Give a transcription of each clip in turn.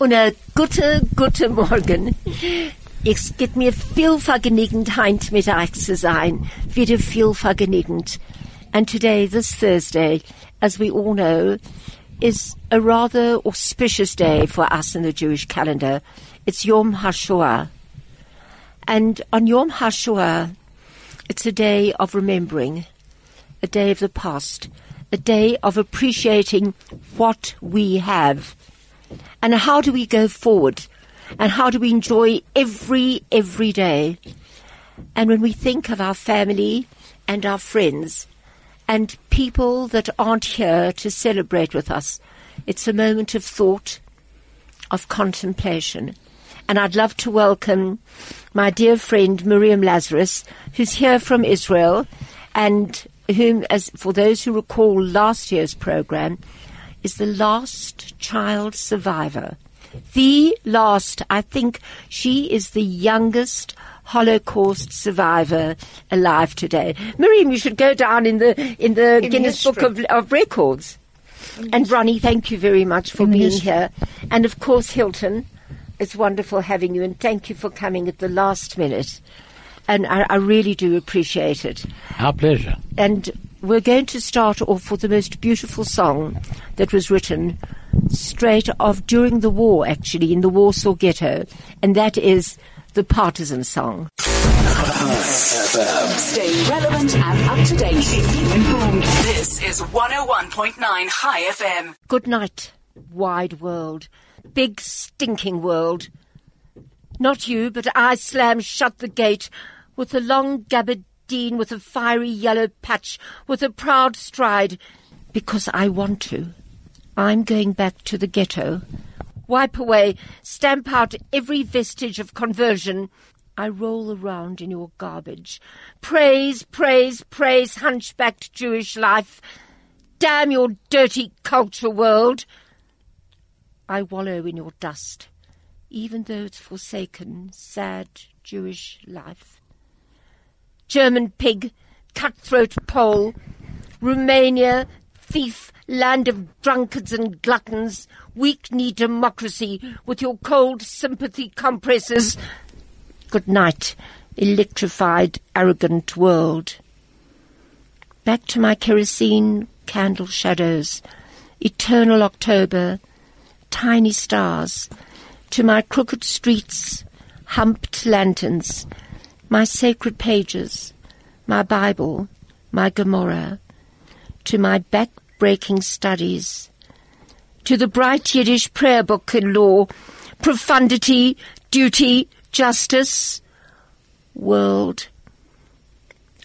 Und a gute, gute Morgen. Es geht mir viel vergnügend, heint mit euch zu sein. Wieder viel vergnügend. And today, this Thursday, as we all know, is a rather auspicious day for us in the Jewish calendar. It's Yom HaShoah. And on Yom HaShoah, it's a day of remembering, a day of the past, a day of appreciating what we have. And how do we go forward? And how do we enjoy every, every day? And when we think of our family and our friends and people that aren't here to celebrate with us, it's a moment of thought, of contemplation. And I'd love to welcome my dear friend Miriam Lazarus, who's here from Israel, and whom, as for those who recall last year's program, is the last child survivor. The last, I think she is the youngest Holocaust survivor alive today. Miriam, you should go down in the in the In Guinness Book of, of Records. And Ronnie, thank you very much for In being history. here. And of course, Hilton, it's wonderful having you, and thank you for coming at the last minute. And I, I really do appreciate it. Our pleasure. And we're going to start off with the most beautiful song that was written straight off during the war, actually, in the Warsaw Ghetto, and that is the Partisan Song. Stay relevant and up to date. Informed. This is 101.9 Chai FM. Good night, wide world, big stinking world. Not you, but I slam shut the gate with a long gabardine, with a fiery yellow patch, with a proud stride, because I want to. I'm going back to the ghetto. Wipe away, stamp out every vestige of conversion. I roll around in your garbage. Praise, praise, praise, hunchbacked Jewish life. Damn your dirty culture world. I wallow in your dust, even though it's forsaken, sad Jewish life. German pig, cutthroat Pole, Romania, thief, land of drunkards and gluttons, weak knee democracy with your cold sympathy compresses. Good night, electrified, arrogant world. Back to my kerosene candle shadows, eternal October, tiny stars, to my crooked streets, humped lanterns, my sacred pages, my Bible, my Gemara, to my back-breaking studies, to the bright Yiddish prayer book in law, profundity, duty, justice, world.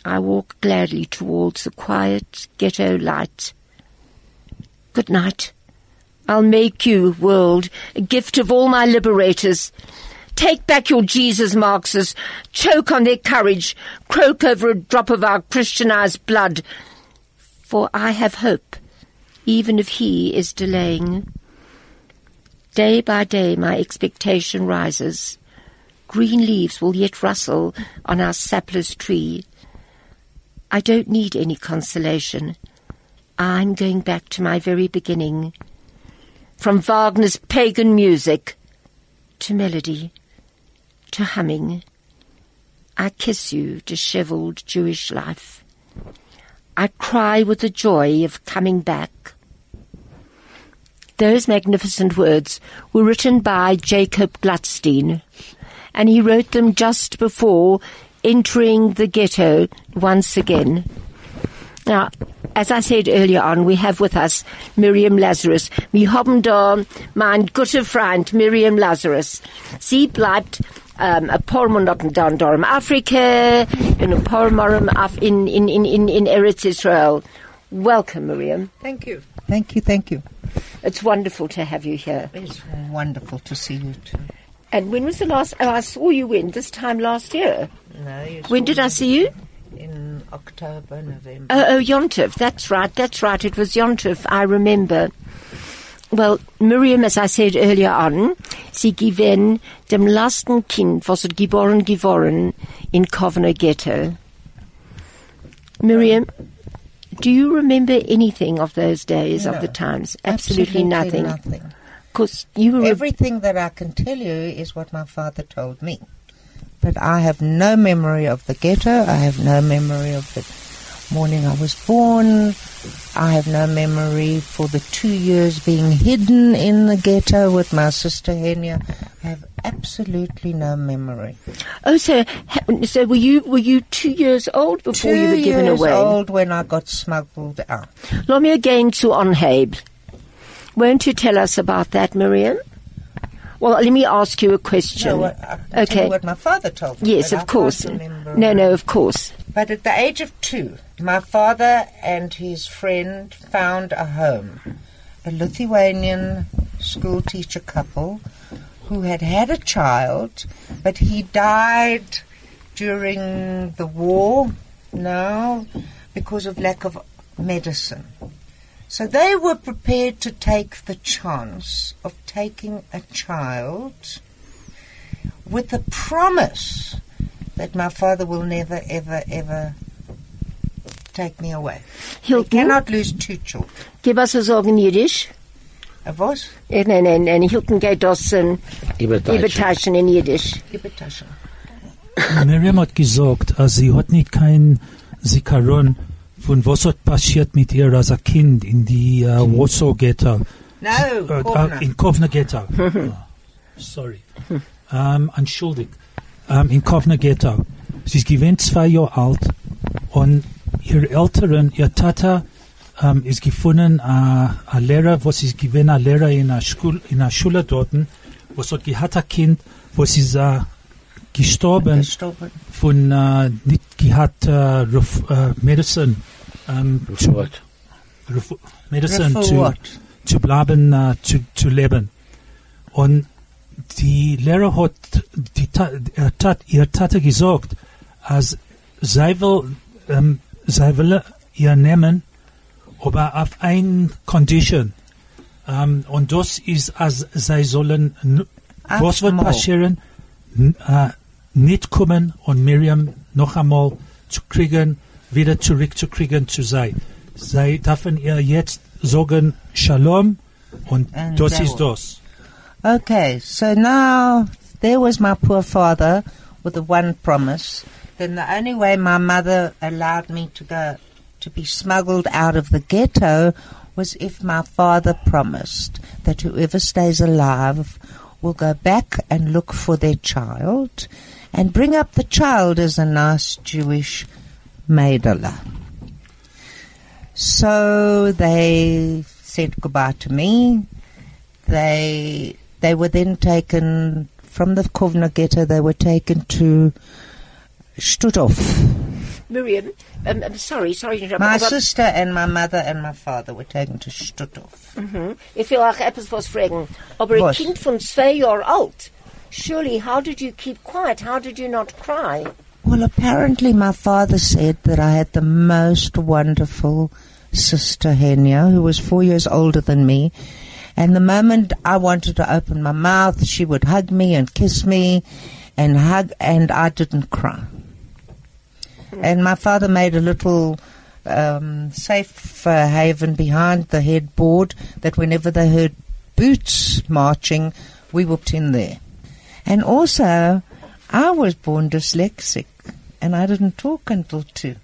I walk gladly towards the quiet ghetto light. Good night. I'll make you, world, a gift of all my liberators. Take back your Jesus Marxists, choke on their courage, croak over a drop of our Christianized blood. For I have hope, even if he is delaying. Day by day my expectation rises. Green leaves will yet rustle on our sapless tree. I don't need any consolation. I'm going back to my very beginning. From Wagner's pagan music to melody to humming. I kiss you, dishevelled Jewish life. I cry with the joy of coming back. Those magnificent words were written by Jacob Glatstein, and he wrote them just before entering the ghetto once again. Now, as I said earlier on, we have with us Miriam Lazarus. Wir haben da mein guter Freund Miriam Lazarus. Sie bleibt Um, ein paar Monate dann da in Afrika, und ein paar Monate um, auf- in, in, in, in, in Eretz Israel. Welcome, Miriam. Thank you. Thank you, thank you. It's wonderful to have you here. It's wonderful to see you too. And when was the last? Oh, I saw you when this time last year. No, When did I see you? In October, November. Oh, oh, Yontif. That's right. That's right. It was Yontif. I remember. Well, Miriam, as I said earlier on, sie gewann dem letzten Kind, was hat geboren geworden in Kovner Ghetto. Miriam, do you remember anything of those days, of the times? Absolutely, nothing. nothing. Because you were. Everything that I can tell you is what my father told me. But I have no memory of the ghetto. I have no memory of the morning I was born. I have no memory for the two years being hidden in the ghetto with my sister Henya. I have absolutely no memory. oh, so so were you were you two years old before two you were given away? Two years old when I got smuggled out. Let me again to Onhabe. Won't you tell us about that, Miriam? Well, let me ask you a question. No, what, I tell okay. what my father told me. yes, but I of course. No, no, of course. But at the age of two, my father and his friend found a home. A Lithuanian school teacher couple who had had a child, but he died during the war now because of lack of medicine. So they were prepared to take the chance of taking a child with the promise that my father will never, ever, ever take me away. You Hilton, cannot lose two children. gib us a Sorge in Yiddish. A was? Eh, Nein, nein, nein. Hilton geht das in Übertaschen in Yiddish. Gibetaschen. Miriam hat gesagt, als sie hat nicht kein Zikaron von was hat passiert mit ihr als ein Kind in die äh, Warsaw Ghetto. No, Äh, Kovna. äh, in Kovna Ghetto. Oh, sorry. Ähm, entschuldigt. Ähm, in Kovna Ghetto. Sie ist gewesen zwei Jahre alt und ihr Eltern, ihr Tata, ähm, ist gefunden, äh, ein Lehrer, was ist gewesen, ein Lehrer in einer Schule, in einer Schule dort, was hat gehabt ein Kind, was ist äh, gestorben Gestorben. von äh, nicht gehabt äh, äh, Medicine, ähm, zu, Medicine zu, zu bleiben, äh, zu, zu leben. Und die Lehrer hat, die, er tat, ihr Tate gesagt, als sie will, ähm, sie will ihr nehmen, aber auf ein Condition. Ähm, und das ist, als sie sollen, n- was wird passieren, äh, nicht kommen und Miriam noch einmal zu kriegen, wieder zurückzukriegen zu sein. Sie dürfen ihr jetzt sagen Shalom und And das ist das. Okay, so now there was my poor father with the one promise. Then the only way my mother allowed me to go to be smuggled out of the ghetto was if my father promised that whoever stays alive will go back and look for their child and bring up the child as a nice Jewish maidala. So they said goodbye to me. They they were then taken from the Kovna ghetto. They were taken to Stutthof. Miriam, um, I'm sorry, sorry to interrupt. My aber sister and my mother and my father were taken to Stutthof. ich will auch etwas was fragen. Aber ein Was? Kind von zwei Jahren alt. Surely, how did you keep quiet? How did you not cry? Well, apparently my father said that I had the most wonderful sister Henya, who was four years older than me. And the moment I wanted to open my mouth, she would hug me and kiss me and hug, and I didn't cry. And my father made a little um, safe uh, haven behind the headboard that whenever they heard boots marching, we whooped in there. And also, I was born dyslexic, and I didn't talk until two.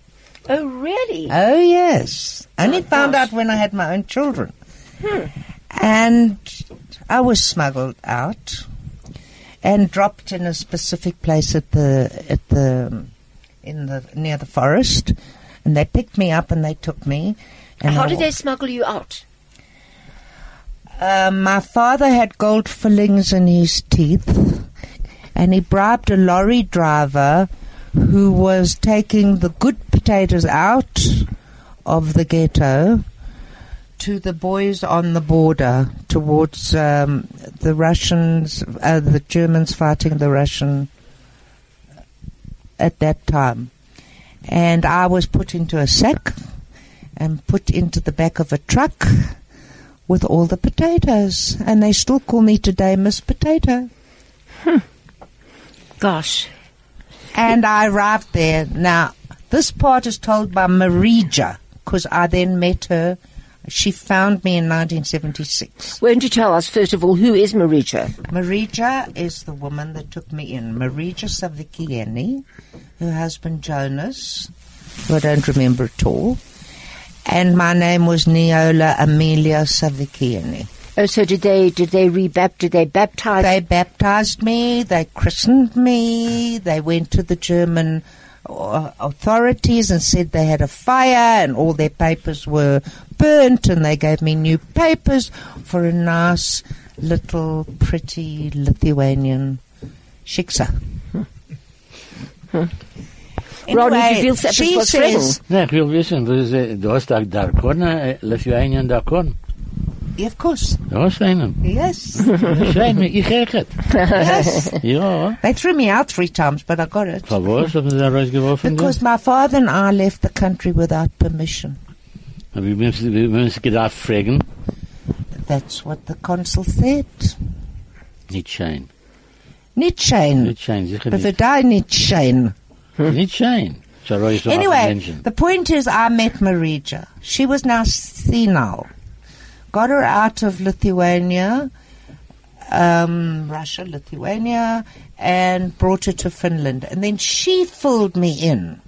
Oh, really? Oh yes, only Oh, found gosh. out when I had my own children. And I was smuggled out and dropped in a specific place at the at the in the near the forest, and they picked me up and they took me. And how I did wa- they smuggle you out? Um, my father had gold fillings in his teeth, and he bribed a lorry driver who was taking the good potatoes out of the ghetto to the boys on the border towards um, the Russians, uh, the Germans fighting the Russian at that time. And I was put into a sack and put into the back of a truck with all the potatoes. And they still call me today Miss Potato. Hmm. Gosh. And I arrived there. Now, this part is told by Marija, because I then met her She found me in 1976. Won't you tell us, first of all, who is Marija? Marija is the woman that took me in. Marija Savikieni, her husband Jonas, who I don't remember at all. And my name was Neola Amelia Savikieni. Oh, so did they, did they rebaptize, did they baptize? They baptized me, they christened me, they went to the German authorities and said they had a fire and all their papers were burnt and they gave me new papers for a nice little pretty Lithuanian shiksa. Ron, did you feel set she says, Nee, ik wil wissen, dus, eh, du hast da Darkon, Lithuanian Darkon. Yeah, of course, einen. yes, ich heeg het. yes. Ja, They threw me out three times, but I got it. van was haben sie da rausgeworfen? Because my father and I left the country without permission. Aber wie müssen wie müssen sie gedacht fragen? That's what the consul said. Nicht schein. Nicht schein, sicher nicht. Beverdei nicht schön. Nicht schein. So raus auf Anyway, the point is I met Marija. She was now senile. Got her out of Lithuania, um, Russia, Lithuania, and brought her to Finland. And then she filled me in.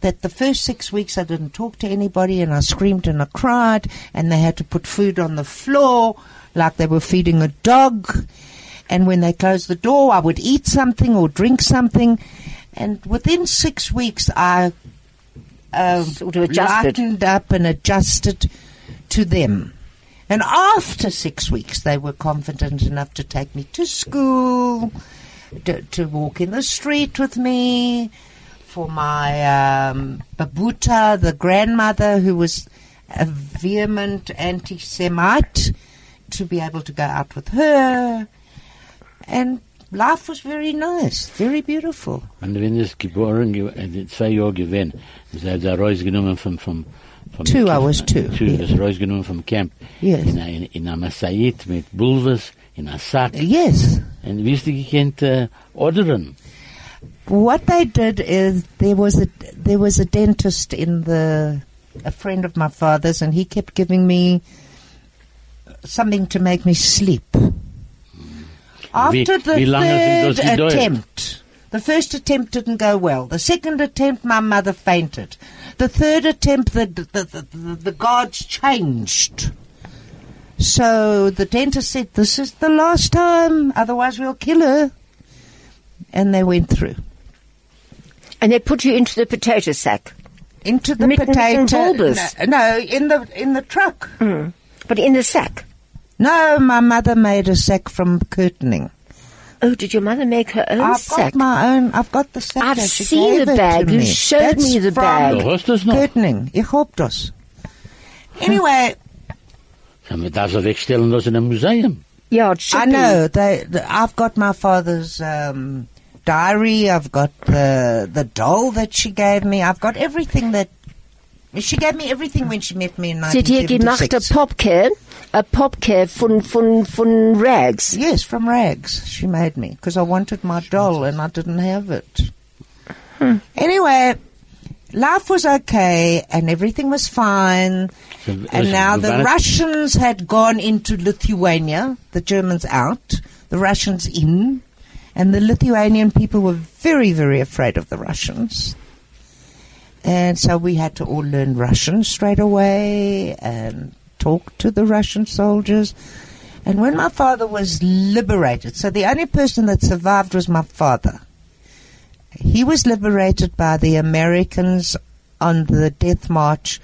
That the first six weeks I didn't talk to anybody and I screamed and I cried and they had to put food on the floor like they were feeding a dog. And when they closed the door, I would eat something or drink something. And within six weeks, I um, Sort of adjusted. lightened up and adjusted to them. And after six weeks, they were confident enough to take me to school, to, to walk in the street with me, for my um, babuta, the grandmother who was a vehement anti-Semite, to be able to go out with her. And life was very nice, very beautiful. Und wenn es geboren, ge- zwei Jahre gewesen, sie hat da rausgenommen vom, vom, vom Two, I Camp- was two, Two, yeah. das rausgenommen vom Camp. Yes. In, ein- in einer Masait mit Bulves, in einer Sack. Yes. Und wie ist die gekannt, äh, uh, ordern? What they did is there was a there was a dentist in the a friend of my father's, and he kept giving me something to make me sleep. After the third attempt, the first attempt didn't go well. The second attempt, my mother fainted. The third attempt, the the, the, the, the guards changed. So the dentist said, "This is the last time, otherwise we'll kill her." And they went through. And they put you into the potato sack. into the Mittens potato. No, no, in the in the truck. Hmm. But in the sack. No, my mother made a sack from curtaining. Oh, did your mother make her own I've sack? got my own. I've got the sack. I've there. She seen gave the it bag. You me. showed That's me the from bag. Du hast das noch? Curtaining. Ich hab das. Anyway, Kann man das so wegstellen, das in einem Museum? yeah, it should I be. know they. The, I've got my father's um, diary. I've got the the doll that she gave me. I've got everything that she gave me. Everything when she met me in Sie hat hier gemacht a 1976. Popke, a Popke von, von, von Rags. Yes, from rags. She made me because I wanted my doll and I didn't have it. Hmm. Anyway, life was okay and everything was fine. So, And listen, now the waren- Russians had gone into Lithuania, the Germans out, the Russians in, and the Lithuanian people were very, very afraid of the Russians. And so we had to all learn Russian straight away and talk to the Russian soldiers. And when my father was liberated, so the only person that survived was my father. He was liberated by the Americans on the death march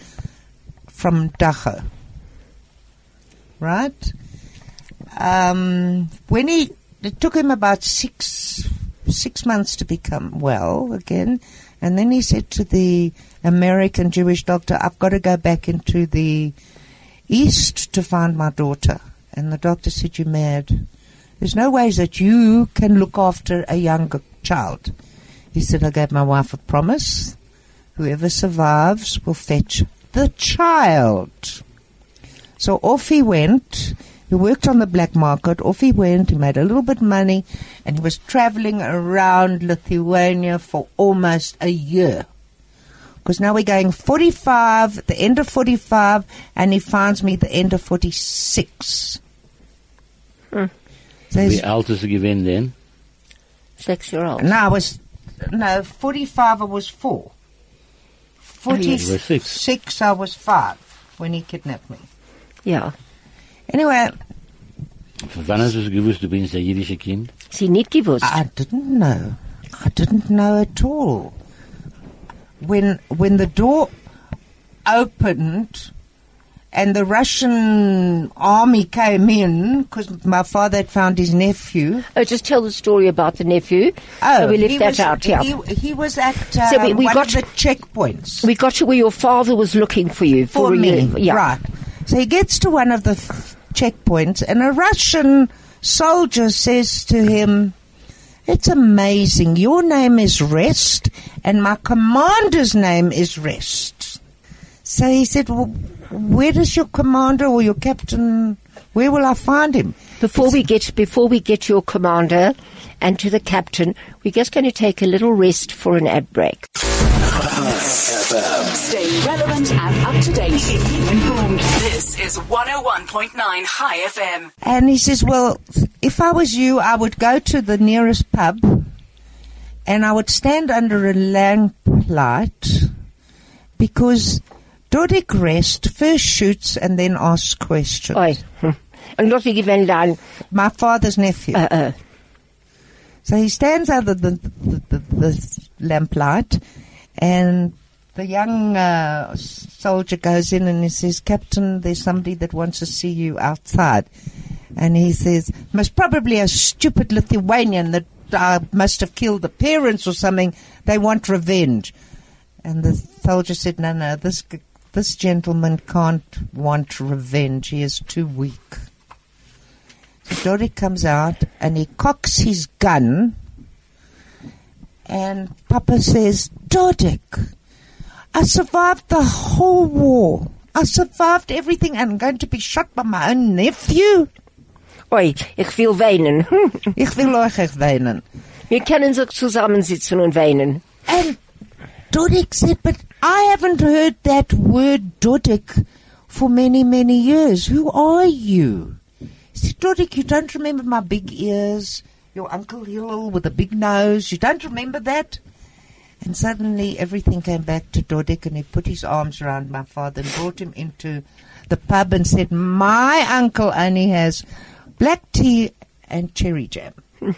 from Dachau. Right? Um, when he, it took him about six, six months to become well again. And then he said to the American Jewish doctor, I've got to go back into the east to find my daughter. And the doctor said, You're mad. There's no ways that you can look after a younger child. He said, I gave my wife a promise. Whoever survives will fetch the child. So off he went. He worked on the black market. Off he went. He made a little bit of money. And he was traveling around Lithuania for almost a year. Because now we're going 45, the end of 45, and he finds me the end of 46. So Wie he's- alt is er gewesen denn? Six year old. no, I was, no, 45 I was four. yes. You were six. 46 I was five when he kidnapped me. Ja. Anyway, Von wann hast du gewusst, du bist ein jüdisches Kind? Sie nicht gewusst. I didn't know. I didn't know at all. When when the door opened and the Russian army came in because my father had found his nephew. Oh, just tell the story about the nephew. Oh, so we left he that was, out. Yeah. He, he was at uh, So we- we one got- of the checkpoints we got to where your father was looking for you for, for me. Yeah. Right. So he gets to one of the f- checkpoints, and a Russian soldier says to him, It's amazing. Your name is Rest, and my commander's name is Rest. So he said, well, Where does your commander or your captain, where will I find him? Before we get before we get your commander and to the captain, we're just going to take a little rest for an ad break. Stay relevant and up to date. Keep informed. This is 101.9 Chai FM. And he says, Well, if I was you, I would go to the nearest pub and I would stand under a lamplight because Dodik Rest first shoots and then asks questions. Oi. And not given down. My father's nephew. Uh, uh, So he stands under the, the, the, the lamplight, and the young uh, soldier goes in and he says, Captain, there's somebody that wants to see you outside. And he says, most probably a stupid Lithuanian that uh, must have killed the parents or something. They want revenge. And the soldier said, no, no, this, this gentleman can't want revenge. He is too weak. So Dodik comes out and he cocks his gun. And Papa says, Dodik, I survived the whole war. I survived everything and I'm going to be shot by my own nephew. oi, ich will weinen. Ich will euch echt weinen. Wir können sich zusammensitzen und weinen. And Dodik said, but I haven't heard that word Dodik for many, many years. Who are you? He said, Dodik, you don't remember my big ears, your Uncle Hillel with a big nose. You don't remember that? And suddenly everything came back to Dodik and he put his arms around my father and brought him into the pub and said, my uncle only has black tea and cherry jam.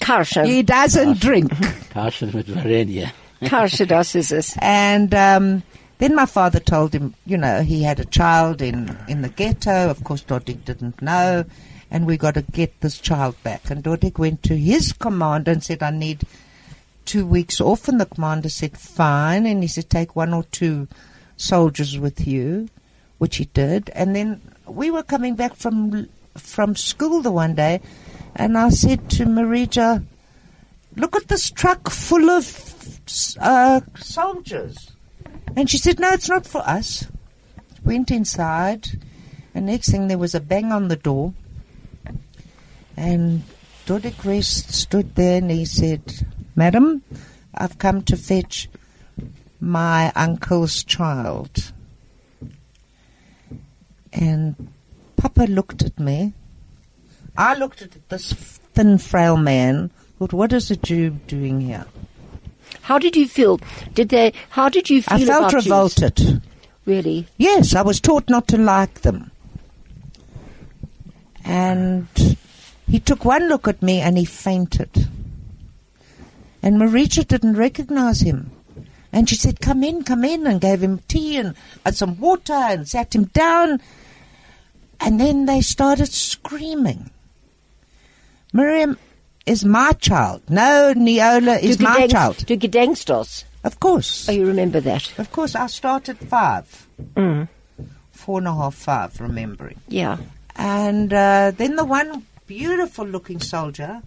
Karsche. He doesn't drink. Karsten mit Varenia. Karsche, das ist es. And um, then my father told him, you know, he had a child in, in the ghetto. Of course, Dodik didn't know. And we got to get this child back. And Dodik went to his commander and said, I need two weeks off. And the commander said, fine. And he said, take one or two soldiers with you, which he did. And then we were coming back from from school the one day. And I said to Marija, look at this truck full of uh, soldiers. And she said, no, it's not for us. Went inside, and next thing there was a bang on the door. And Dodik Rest stood there and he said, Madam, I've come to fetch my uncle's child. And Papa looked at me. I looked at this thin, frail man, what is a Jew doing here? How did you feel? Did they? How did you feel I felt about Jews? revolted. Really? Yes, I was taught not to like them. And he took one look at me and he fainted. And Maricha didn't recognize him. And she said, Come in, come in, and gave him tea and, and some water and sat him down. And then they started screaming. Miriam is my child. No, Neola is du my gedenkst, child. Du gedenkst das. Of course. Oh, you remember that? Of course, I started five. Mm. Four and a half, five, remembering. Yeah. And uh, then the one beautiful looking soldier,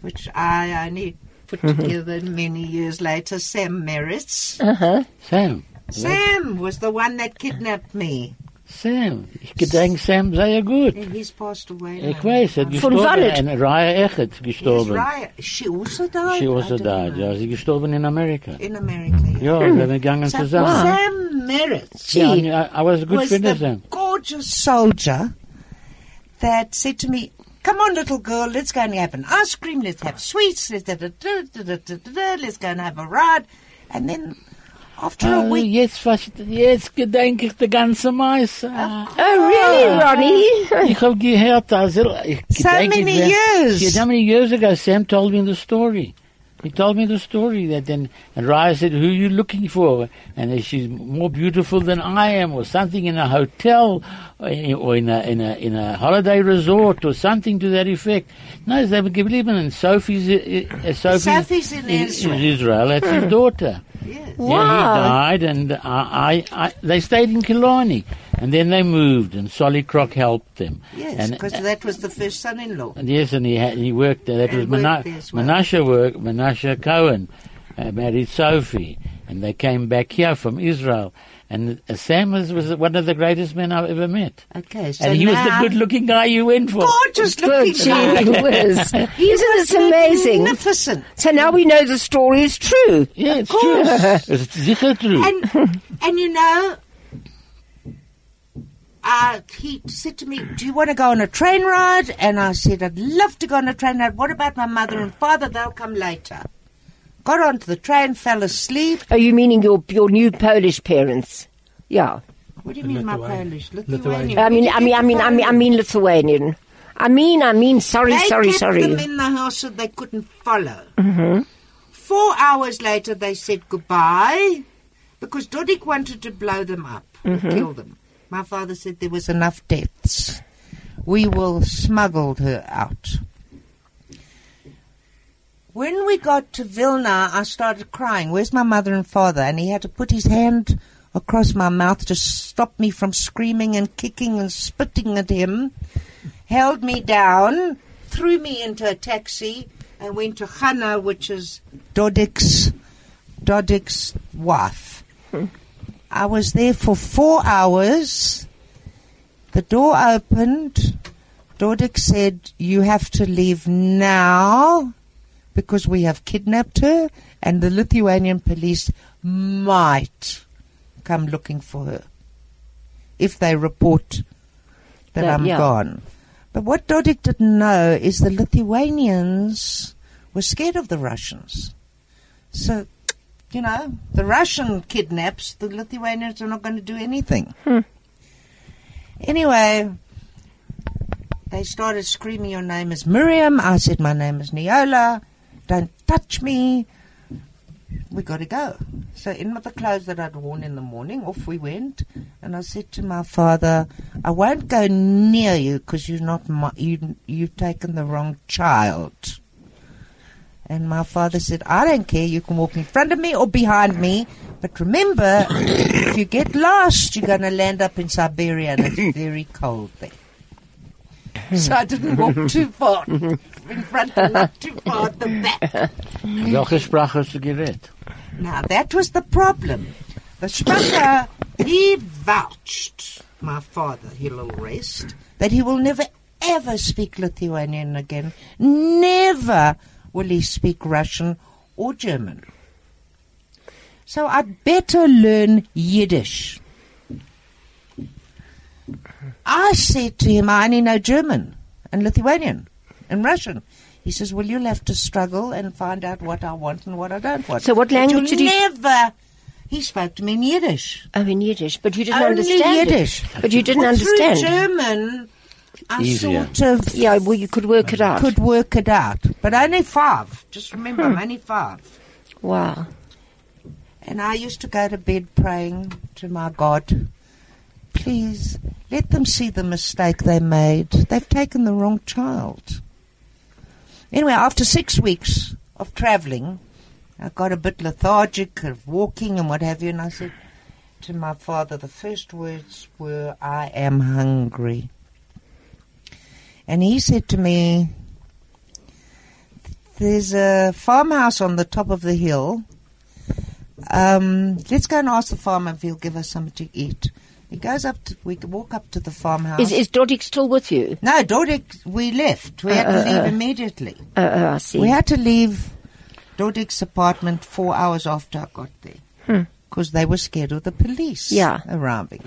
which I only put together many years later, Sam Merritz. Uh huh. Sam. Sam was the one that kidnapped me. Sam, ich gedenke Sam sehr er gut. And he's passed away. Ich weiß, er Von gestorben. Von Raya Echet gestorben. Raya, she also died? She also died, ja. Sie gestorben in Amerika. In Amerika, ja. Ja, wir gegangen zusammen. Sam Merritt. She yeah, I, I was a good was friend of Sam. gorgeous soldier that said to me, come on, little girl, let's go and have an ice cream, let's have sweets, let's, da, da, da, da, da, da, da, let's go and have a ride. And then after a Ah, week, jetzt, jetzt gedenke ich die ganze Mais. Ah. Oh, really, Ronnie? Ich habe gehört, also, ich So many years. How many years ago Sam told me the story. He told me the story that then, and Raya said, who are you looking for? And she's more beautiful than I am, or something in a hotel, or in a, in a, in a holiday resort, or something to that effect. No, they were given, and Sophie's, uh, uh, Sophie's, Sophie's in Israel. Israel. That's his daughter. yes. Yeah, he died, and I, I, I, they stayed in Killarney, and then they moved, and Solly Krok helped them. yes, and, because that was the first son-in-law. and yes, and he had, he worked there. That And was worked Mena- there as well. Menashe work. Menashe Cohen uh, married Sophie, and they came back here from Israel. And uh, Sam was, was one of the greatest men I've ever met. Okay, so and he was the good-looking guy you went for. Gorgeous looking gee guy. whiz. Isn't this amazing? Magnificent. So now we know the story is true. Yeah, it's true. it's sicher true. And and you know, uh, he said to me, "Do you want to go on a train ride?" And I said, "I'd love to go on a train ride. What about my mother and father? They'll come later." Got onto the train, fell asleep. Are you meaning your your new Polish parents? Yeah. What do you mean, my Polish? Lithuanian. Lithuanian. I mean, I mean, I mean, I mean, I mean Lithuanian. I mean, I mean, sorry, They sorry, kept sorry. them in the house so they couldn't follow. Mm-hmm. Four hours later, they said goodbye because Dodik wanted to blow them up, and kill them. My father said there was enough deaths. We will smuggle her out. When we got to Vilna, I started crying. Where's my mother and father? And he had to put his hand across my mouth to stop me from screaming and kicking and spitting at him. Held me down, threw me into a taxi, and went to Chana, which is Dodik's, Dodik's wife. I was there for four hours. The door opened. Dodik said, You have to leave now because we have kidnapped her, and the Lithuanian police might come looking for her if they report that That- I'm yeah. gone. But what Dodik didn't know is the Lithuanians were scared of the Russians. So, you know, the Russian kidnaps, the Lithuanians are not going to do anything. Hmm. Anyway, they started screaming, Your name is Miriam. I said, My name is Neola. Don't touch me. We got to go. So, in with the clothes that I'd worn in the morning, off we went. And I said to my father, I won't go near you because you're not my, you, you've taken the wrong child. And my father said, I don't care. You can walk in front of me or behind me. But remember, if you get lost, you're going to land up in Siberia and it's very cold there. So I didn't walk too far in front and not too far at the back. Welche Sprache hast du geredet? Now that was the problem. The Sprache, he vouched, my father, Hillel Rest, that he will never ever speak Lithuanian again. Never will he speak Russian or German. So I'd better learn Yiddish. I said to him, I only know German and Lithuanian and Russian. He says, Well, you'll have to struggle and find out what I want and what I don't want. So what language did he- never. He spoke to me in Yiddish. Oh, in Yiddish, but you didn't Only understand Yiddish. it. But you didn't Well, understand. Through German, I Easier. sort of Yeah, well, you could work it out. could work it out. But only five. Just remember, I'm only five. Wow. And I used to go to bed praying to my God, please let them see the mistake they made. They've taken the wrong child. Anyway, after six weeks of traveling, I got a bit lethargic of walking and what have you, and I said to my father, the first words were, I am hungry. And he said to me, There's a farmhouse on the top of the hill. Um, let's go and ask the farmer if he'll give us something to eat. He goes up to, we walk up to the farmhouse. Is, is Dodik still with you? no, Dodik, we left. We had to uh, uh, leave uh. immediately. Oh, oh, I see. We had to leave Dodik's apartment four hours after I got there. Hmm. Because they were scared of the police Yeah. arriving.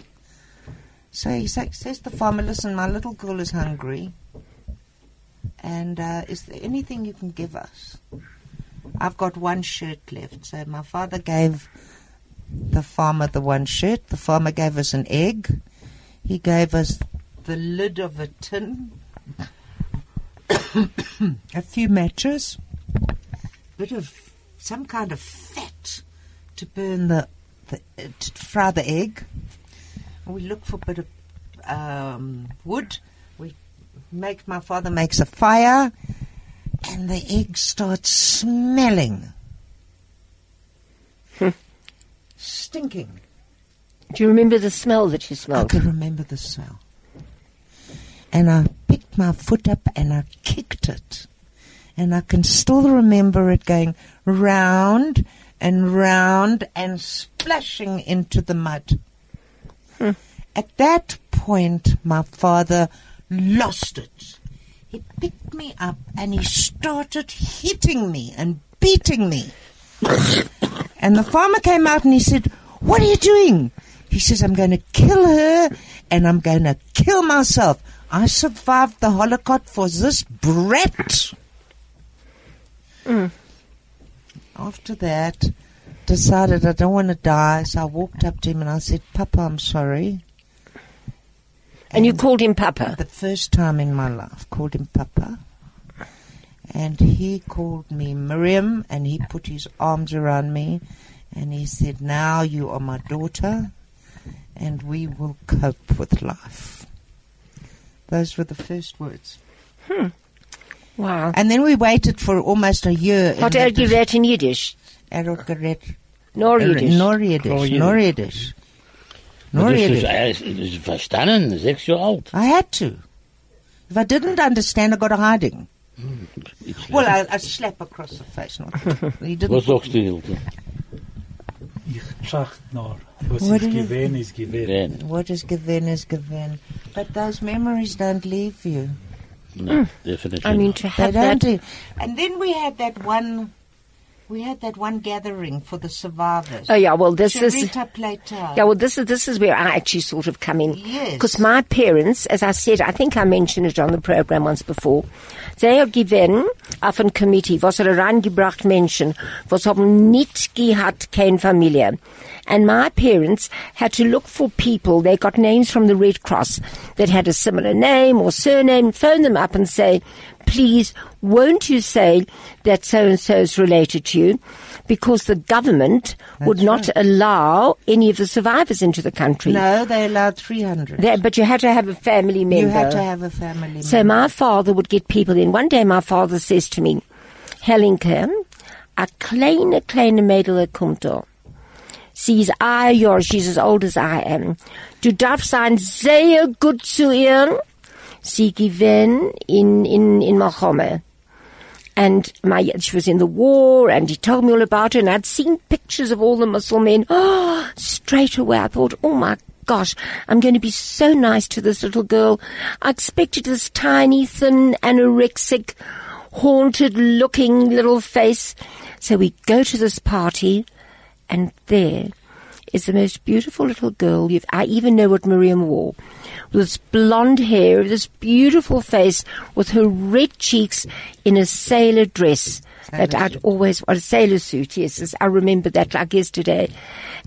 So he sa- says the farmer, listen, my little girl is hungry. And uh, is there anything you can give us? I've got one shirt left. So my father gave the farmer the one shirt. The farmer gave us an egg. He gave us the lid of a tin, a few matches, a bit of some kind of fat to burn the, the uh, to fry the egg. We look for a bit of um, wood. We make my father makes a fire, and the egg starts smelling, stinking. Do you remember the smell that you smelled? I can remember the smell. And I picked my foot up and I kicked it. And I can still remember it going round and round and splashing into the mud. At that point, my father lost it. He picked me up and he started hitting me and beating me. And the farmer came out and he said, What are you doing? He says, I'm going to kill her and I'm going to kill myself. I survived the Holocaust for this brat. Mm. After that, decided I don't want to die, so I walked up to him and I said, Papa, I'm sorry. And you called him Papa. The first time in my life, called him Papa. And he called me Miriam, and he put his arms around me, and he said, Now you are my daughter, and we will cope with life. Those were the first words. Wow. And then we waited for almost a year. in Wat the er gered in Yiddish? Had gered. Nor Yiddish. Nor Yiddish. Nor Yiddish. Nor Yiddish. Nor Maar is, Yiddish. hij is, is verstanden, sechs jaar oud. I had to. If I didn't understand, I got a hiding. Iets Well, I slap across the face. Not. He didn't. Was sagst du, Hilde? Ich tracht noch. Was What ich is it? gewähnt, ist gewähnt. What is given is given. But those memories don't leave you. no, definitely I mean, not. to They have don't. that. leave. And then we had that one. We had that one gathering for the survivors. Oh yeah, well this is Sharita Plater. yeah, well this is this is where I actually sort of come in. Yes. Because my parents, as I said, I think I mentioned it on the program once before. They are given auf ein Committee, was er reingebracht Menschen, was haben nicht gehabt kein Familie. And my parents had to look for people, they got names from the Red Cross that had a similar name or surname, phone them up and say, please, won't you say that so-and-so is related to you? Because the government would not allow any of the survivors into the country. No, they allowed 300. They- but you had to have a family member. you had to have a family So member. my father would get people in. One day my father says to me, Helinke, a kleine, kleine Mädel kommt da. Ist ein Jahr, she's as old as I am. Du darfst sein sehr gut zu ihr. Sie gewinnt in, in, in Mohammed. And my, she was in the war, and he told me all about her, and I'd seen pictures of all the Muslim. Oh, straight away I thought, oh my gosh, I'm going to be so nice to this little girl. I expected this tiny, thin, anorexic, haunted looking little face. So we go to this party, and there is the most beautiful little girl you've, I even know what Miriam wore. With this blonde hair, this beautiful face, with her red cheeks in a sailor dress that I'd always, or a sailor suit, yes, yes, I remember that like yesterday.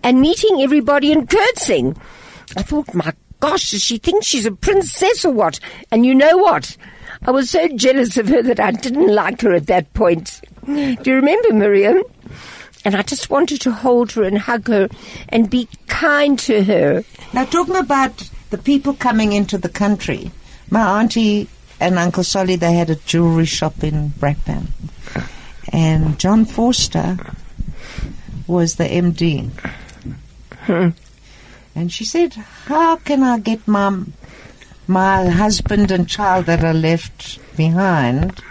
And meeting everybody and curtsing. I thought, my gosh, does she think she's a princess or what? And you know what? I was so jealous of her that I didn't like her at that point. Do you remember, Miriam? And I just wanted to hold her and hug her and be kind to her. Now, talking about the people coming into the country, my auntie and Uncle Solly, they had a jewelry shop in Brakpan. And John Vorster was the MD. Hmm. And she said, How can I get my, my husband and child that are left behind?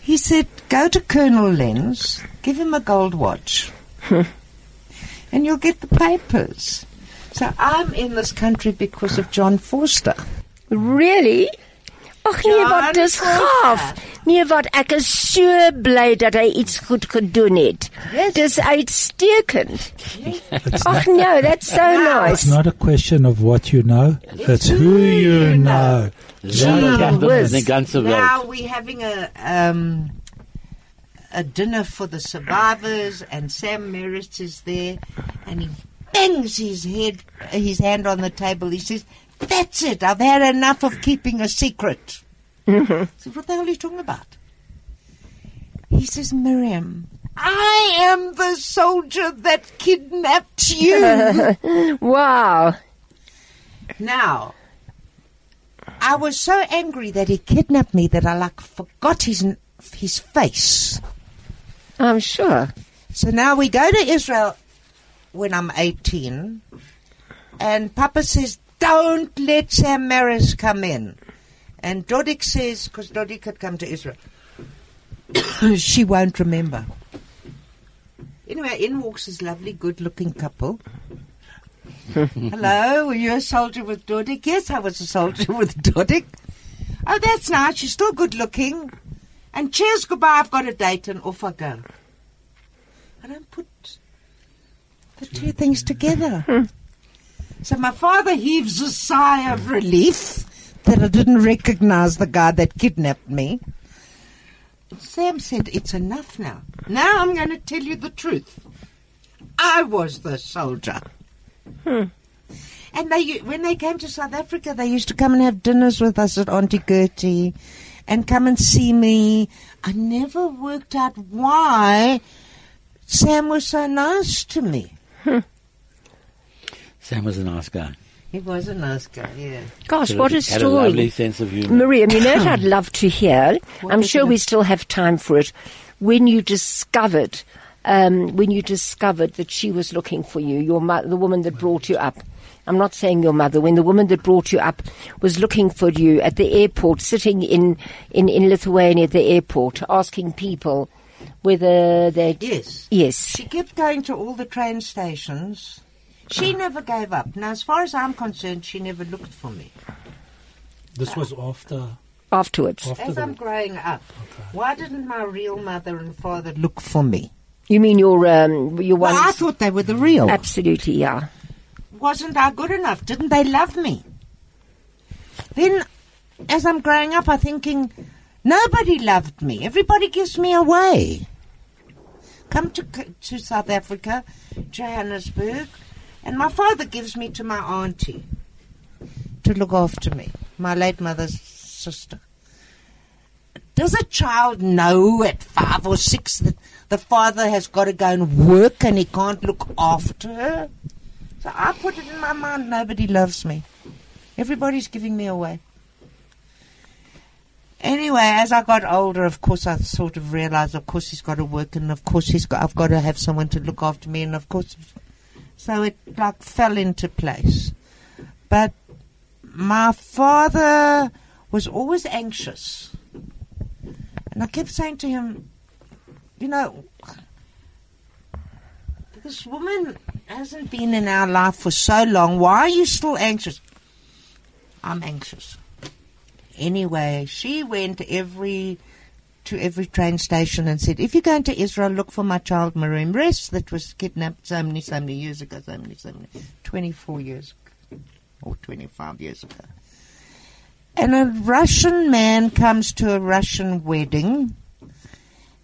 He said, Go to Colonel Lenz, give him a gold watch, and you'll get the papers. So I'm in this country because of John Vorster. Really? Ag nee, John wat dis Vorster. gaaf. Nee, wat ek is so bly dat hy iets goed gedoen het. Yes. Dis uitstekend. It's Ag no, that's so nice. it's not a question of what you know, it's who you know. Seine Kinder whiz. in der ganzen Welt. Now we're having a um, a dinner for the survivors, and Sam Merritt is there, and he bangs his head, his hand on the table. He says, "That's it. I've had enough of keeping a secret." Mm-hmm. I said, "What the hell are you talking about?" He says, "Miriam." I am the soldier that kidnapped you. Wow. Now, I was so angry that he kidnapped me that I like forgot his his face. I'm sure. So now we go to Israel when I'm 18, and Papa says, "Don't let Sam Maris come in." And Dodik says, because Dodik had come to Israel, she won't remember. Anyway, in walks this lovely, good-looking couple. Hello, were you a soldier with Dodik? Yes, I was a soldier with Dodik. Oh, that's nice. You're still good looking. And cheers, goodbye. I've got a date, and off I go. I don't put the two things together. so my father heaves a sigh of relief that I didn't recognize the guy that kidnapped me. Sam said, It's enough now. Now I'm going to tell you the truth. I was the soldier. Hmm. And they, when they came to South Africa, they used to come and have dinners with us at Auntie Gertie and come and see me. I never worked out why Sam was so nice to me. Sam was a nice guy. He was a nice guy, yeah. Gosh, what a Had a lovely story. sense of humor. Miriam, you know what I'd love to hear? I'm sure it? we still have time for it. When you discovered, um, when you discovered that she was looking for you, your mo- the woman that brought you up. I'm not saying your mother. When the woman that brought you up was looking for you at the airport, sitting in, in, in Lithuania at the airport, asking people whether they Yes. yes. She kept going to all the train stations. She never gave up. Now, as far as I'm concerned, she never looked for me. This was after, Afterwards, after As I'm growing up, why didn't my real mother and father look for me? you mean your um, your one? Well, I thought they were the real. Absolutely, yeah. Wasn't I good enough? Didn't they love me? Then, as I'm growing up, I'm thinking, nobody loved me. Everybody gives me away. Come to to South Africa, Johannesburg, and my father gives me to my auntie to look after me, my late mother's sister. Does a child know at five or six that the father has got to go and work and he can't look after her? So I put it in my mind nobody loves me. Everybody's giving me away. Anyway, as I got older, of course, I sort of realized, of course, he's got to work, and of course, he's got, I've got to have someone to look after me, and of course, so it like fell into place. But my father was always anxious, and I kept saying to him, you know, this woman hasn't been in our life for so long. Why are you still anxious? I'm anxious. Anyway, she went every to every train station and said, "If you're going to Israel, look for my child Miriam Rest that was kidnapped so many, so many years ago, so many, so many, 24 years ago, or 25 years ago." And a Russian man comes to a Russian wedding,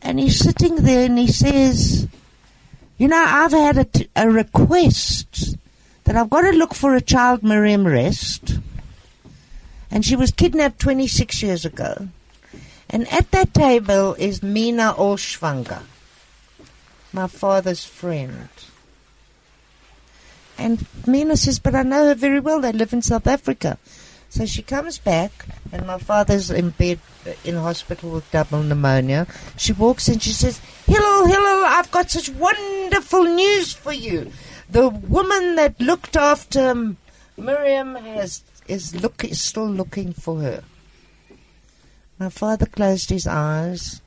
and he's sitting there and he says, "You know, I've had a, t- a request that I've got to look for a child Miriam Rest." and she was kidnapped 26 years ago. And at that table is Mina Olschwanger, my father's friend. And Mina says, But I know her very well. They live in South Africa. So she comes back, and my father's in bed in hospital with double pneumonia. She walks in, she says, Hello, hello, I've got such wonderful news for you. The woman that looked after um, Miriam has is look is still looking for her. My father closed his eyes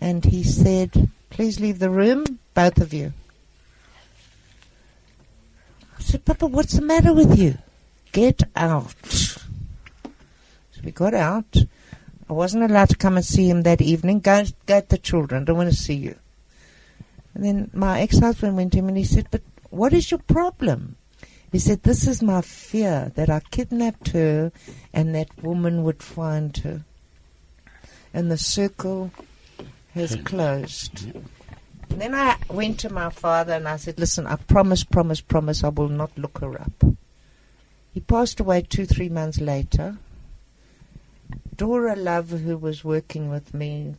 and he said, Please leave the room, both of you. I said, Papa, what's the matter with you? Get out. So we got out. I wasn't allowed to come and see him that evening. Go, get the children. I don't want to see you. And then my ex-husband went to him and he said, but what is your problem? He said, this is my fear that I kidnapped her and that woman would find her. And the circle has closed. And then I went to my father and I said, listen, I promise, promise, promise I will not look her up. He passed away two, three months later. Dora Love, who was working with me,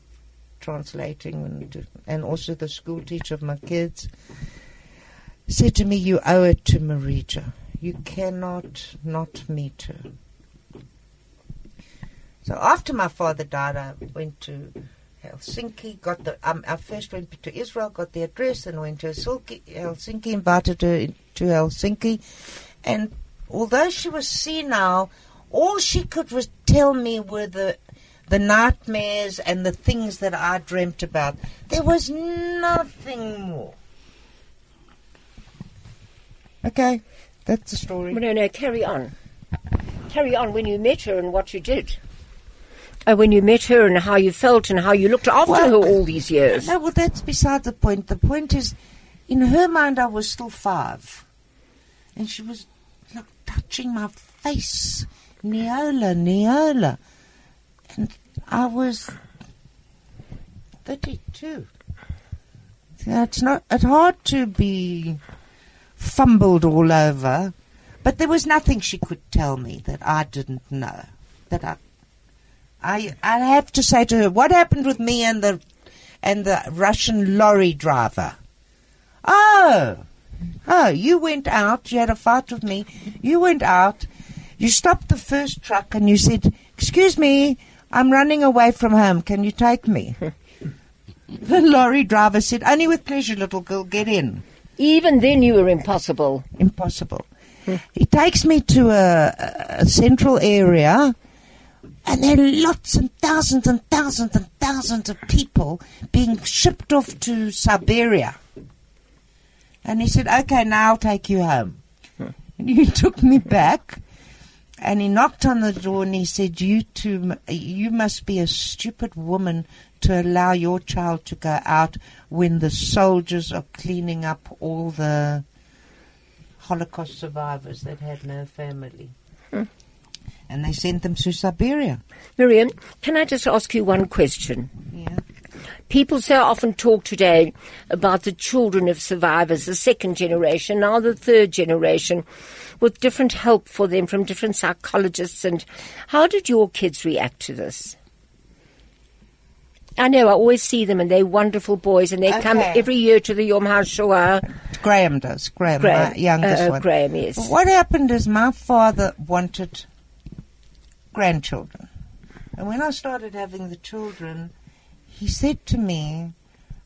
translating, and, and also the school teacher of my kids, said to me, You owe it to Marija. You cannot not meet her. So after my father died, I went to Helsinki, got the, um, I first went to Israel, got the address, and went to Helsinki, Helsinki invited her to Helsinki. And although she was senile, all she could was tell me were the the nightmares and the things that I dreamt about. There was nothing more. Okay, that's the story. No, no, carry on. Carry on when you met her and what you did. Uh, when you met her and how you felt and how you looked after Well- her all these years. No, well, that's beside the point. The point is, in her mind, I was still five. And she was touching my face. Neola, Neola. And I was 32. Yeah, it's not, it's hard to be fumbled all over. But there was nothing she could tell me that I didn't know. That I I I have to say to her, what happened with me and the and the Russian lorry driver? Oh, oh, you went out. You had a fight with me. You went out. You stopped the first truck and you said, "Excuse me, I'm running away from home. Can you take me?" the lorry driver said, "Only with pleasure, little girl. Get in." Even then you were impossible. impossible. he takes me to a, a central area, and there are lots and thousands and thousands and thousands of people being shipped off to Siberia. And he said, "Okay, now I'll take you home." And he took me back, and he knocked on the door and he said, "You two, you must be a stupid woman to allow your child to go out when the soldiers are cleaning up all the." Holocaust survivors that had no family. Hmm. And they sent them to Siberia. Miriam, can I just ask you one question? Yeah. People so often talk today about the children of survivors, the second generation, now the third generation, with different help for them from different psychologists. And how did your kids react to this? I know, I always see them and they're wonderful boys and they come every year to the Yom HaShoah. Graham does. Graham, Graham, my youngest uh, one. Graham, yes. What happened is my father wanted grandchildren. And when I started having the children, he said to me,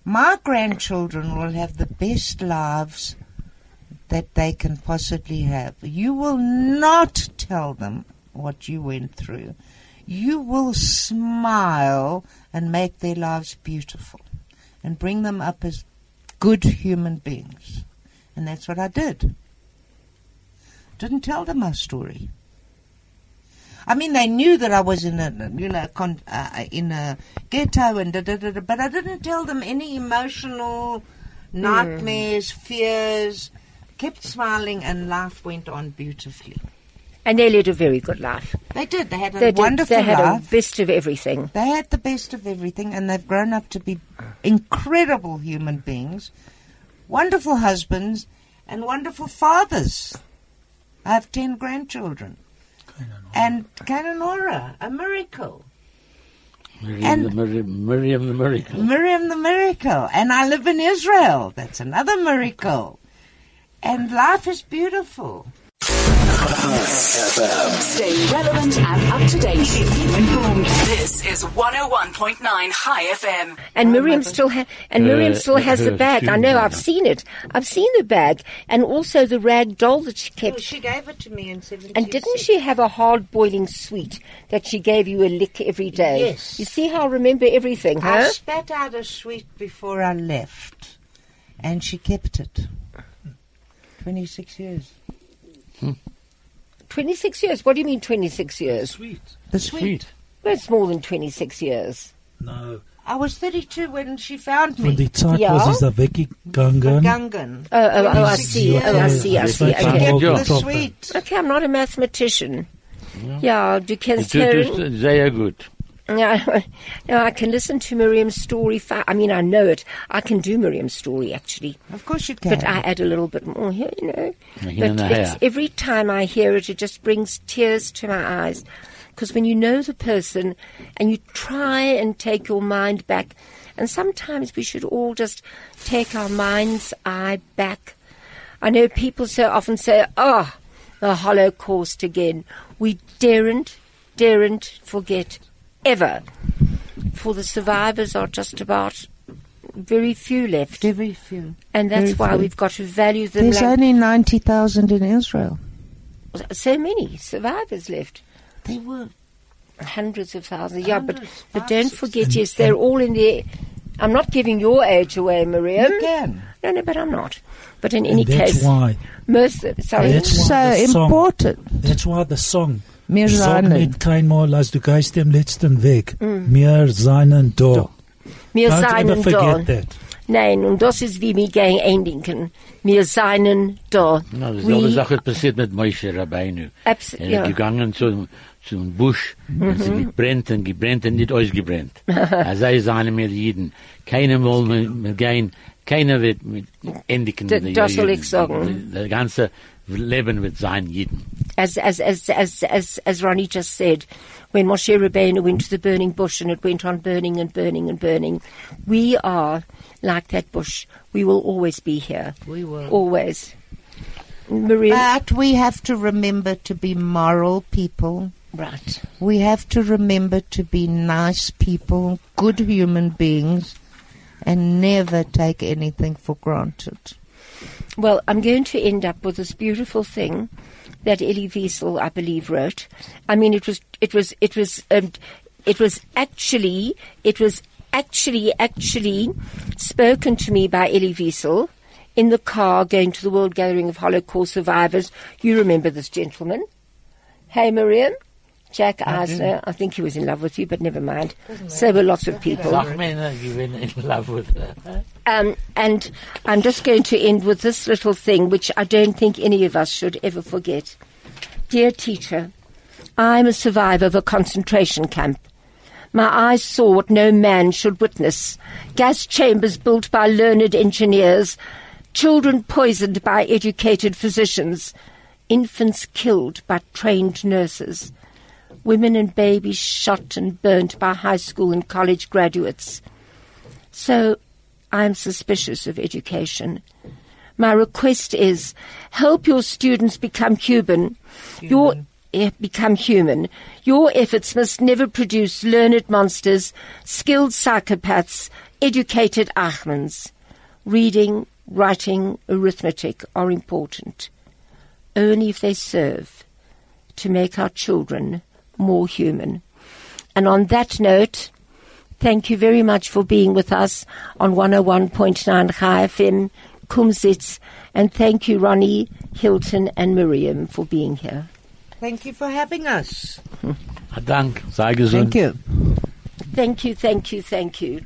My grandchildren will have the best lives that they can possibly have. You will not tell them what you went through. You will smile and make their lives beautiful and bring them up as good human beings. And that's what I did. Didn't tell them my story. I mean, they knew that I was in a, you know, con, uh, in a ghetto and da, da, da, da, but I didn't tell them any emotional nightmares, fears. Kept smiling, and life went on beautifully. And they led a very good life. They did. They had a They, did, wonderful they had life. a best of everything. They had the best of everything, and they've grown up to be incredible human beings, wonderful husbands, and wonderful fathers. I have ten grandchildren. And Kananora, a miracle. Miriam, And- the, Miriam, Miriam the miracle. Miriam the miracle. And I live in Israel. That's another miracle. And life is beautiful. Stay relevant and up to date. Informed. This is 101.9 Chai FM. And Miriam still ha- and Miriam Uh, still has the bag. I know. I've seen it. I've seen the bag, and also the rag doll that she kept. she gave it to me in 76. And didn't she have a hard boiling sweet that she gave you a lick every day? Yes. You see how I remember everything, I spat out a sweet before I left, and she kept it. 26 years. 26 years? What do you mean 26 years? Sweet. The sweet. Sweet. Well, it's more than 26 years. No. I was 32 when she found Von me. die Zeit, Ja. wo sie da weggegangen. Gungan. Oh, oh, oh, I see. Oh, I see, I see. Yes, Okay. can. Get the Proper. sweet. Okay, I'm not a mathematician. Yeah, du kennst Du Herren. tust sehr gut. Yeah, no, I can listen to Miriam's story. Fa- I mean, I know it. I can do Miriam's story, actually. Of course you can. But I add a little bit more here, you know. Here But it's, every time I hear it, it just brings tears to my eyes. Because when you know the person and you try and take your mind back, and sometimes we should all just take our mind's eye back. I know people so often say, oh, the Holocaust again. We daren't, daren't forget ever. For the survivors are just about very few left. Very few. And that's Very why few. we've got to value them There's like only 90,000 in Israel. so many survivors left. They were. Hundreds of thousands. Yeah, but, Hundreds, but don't forget, yes, they're all in the. I'm not giving your age away, Miriam. You can. No, no, but I'm not. But in any And that's case, why. most. Sorry. That's It's so why the song- important. That's why the song. Wir Sag seinen. nicht keinmal, als du gehst dem letzten Weg. Mm. Wir seinen da. Wir Don't seien ever da. Nein, und das ist wie wir gegen eindenken. Wir seien da. Na, dieselbe We- Sache passiert mit Moshe Rabbeinu. Abs- Er ja. ist gegangen zum, zum Busch, und Mhm. sie gebrennt und gebrennt und nicht ausgebrennt. er sei seine mit Jeden. Keiner will mit, mit gehen, keiner wird mit endigen. Das soll ich sagen. Das ganze Leben wird sein Jeden. As as as as as as Ronnie just said, when Moshe Rabbeinu went to the burning bush and it went on burning and burning and burning, we are like that bush. We will always be here. We will. Always. Maria, But we have to remember to be moral people. right. We have to remember to be nice people, good human beings, and never take anything for granted. Well, I'm going to end up with this beautiful thing that Elie Wiesel, I believe, wrote. I mean, it was, it was, it was, um, it was actually, it was actually, actually spoken to me by Elie Wiesel in the car going to the World Gathering of Holocaust Survivors. You remember this gentleman? Hey, Miriam? Jack Eisner. I think he was in love with you, but never mind. So were lots of people. Sachmänner gewinnen in love with her. Um, and I'm just going to end with this little thing, which I don't think any of us should ever forget. Dear teacher, I'm a survivor of a concentration camp. My eyes saw what no man should witness gas chambers built by learned engineers, children poisoned by educated physicians, infants killed by trained nurses, women and babies shot and burnt by high school and college graduates. So I'm suspicious of education. My request is help your students become Cuban. Your eh, become human. Your efforts must never produce learned monsters, skilled psychopaths, educated Eichmanns. Reading, writing, arithmetic are important. Only if they serve to make our children more human. And on that note, Thank you very much for being with us on 101.9 Chai FM, Kumzits, and thank you, Ronnie, Hilton, and Miriam for being here. Thank you for having us. Dank, sei gesund. Thank you. Thank you, thank you, thank you.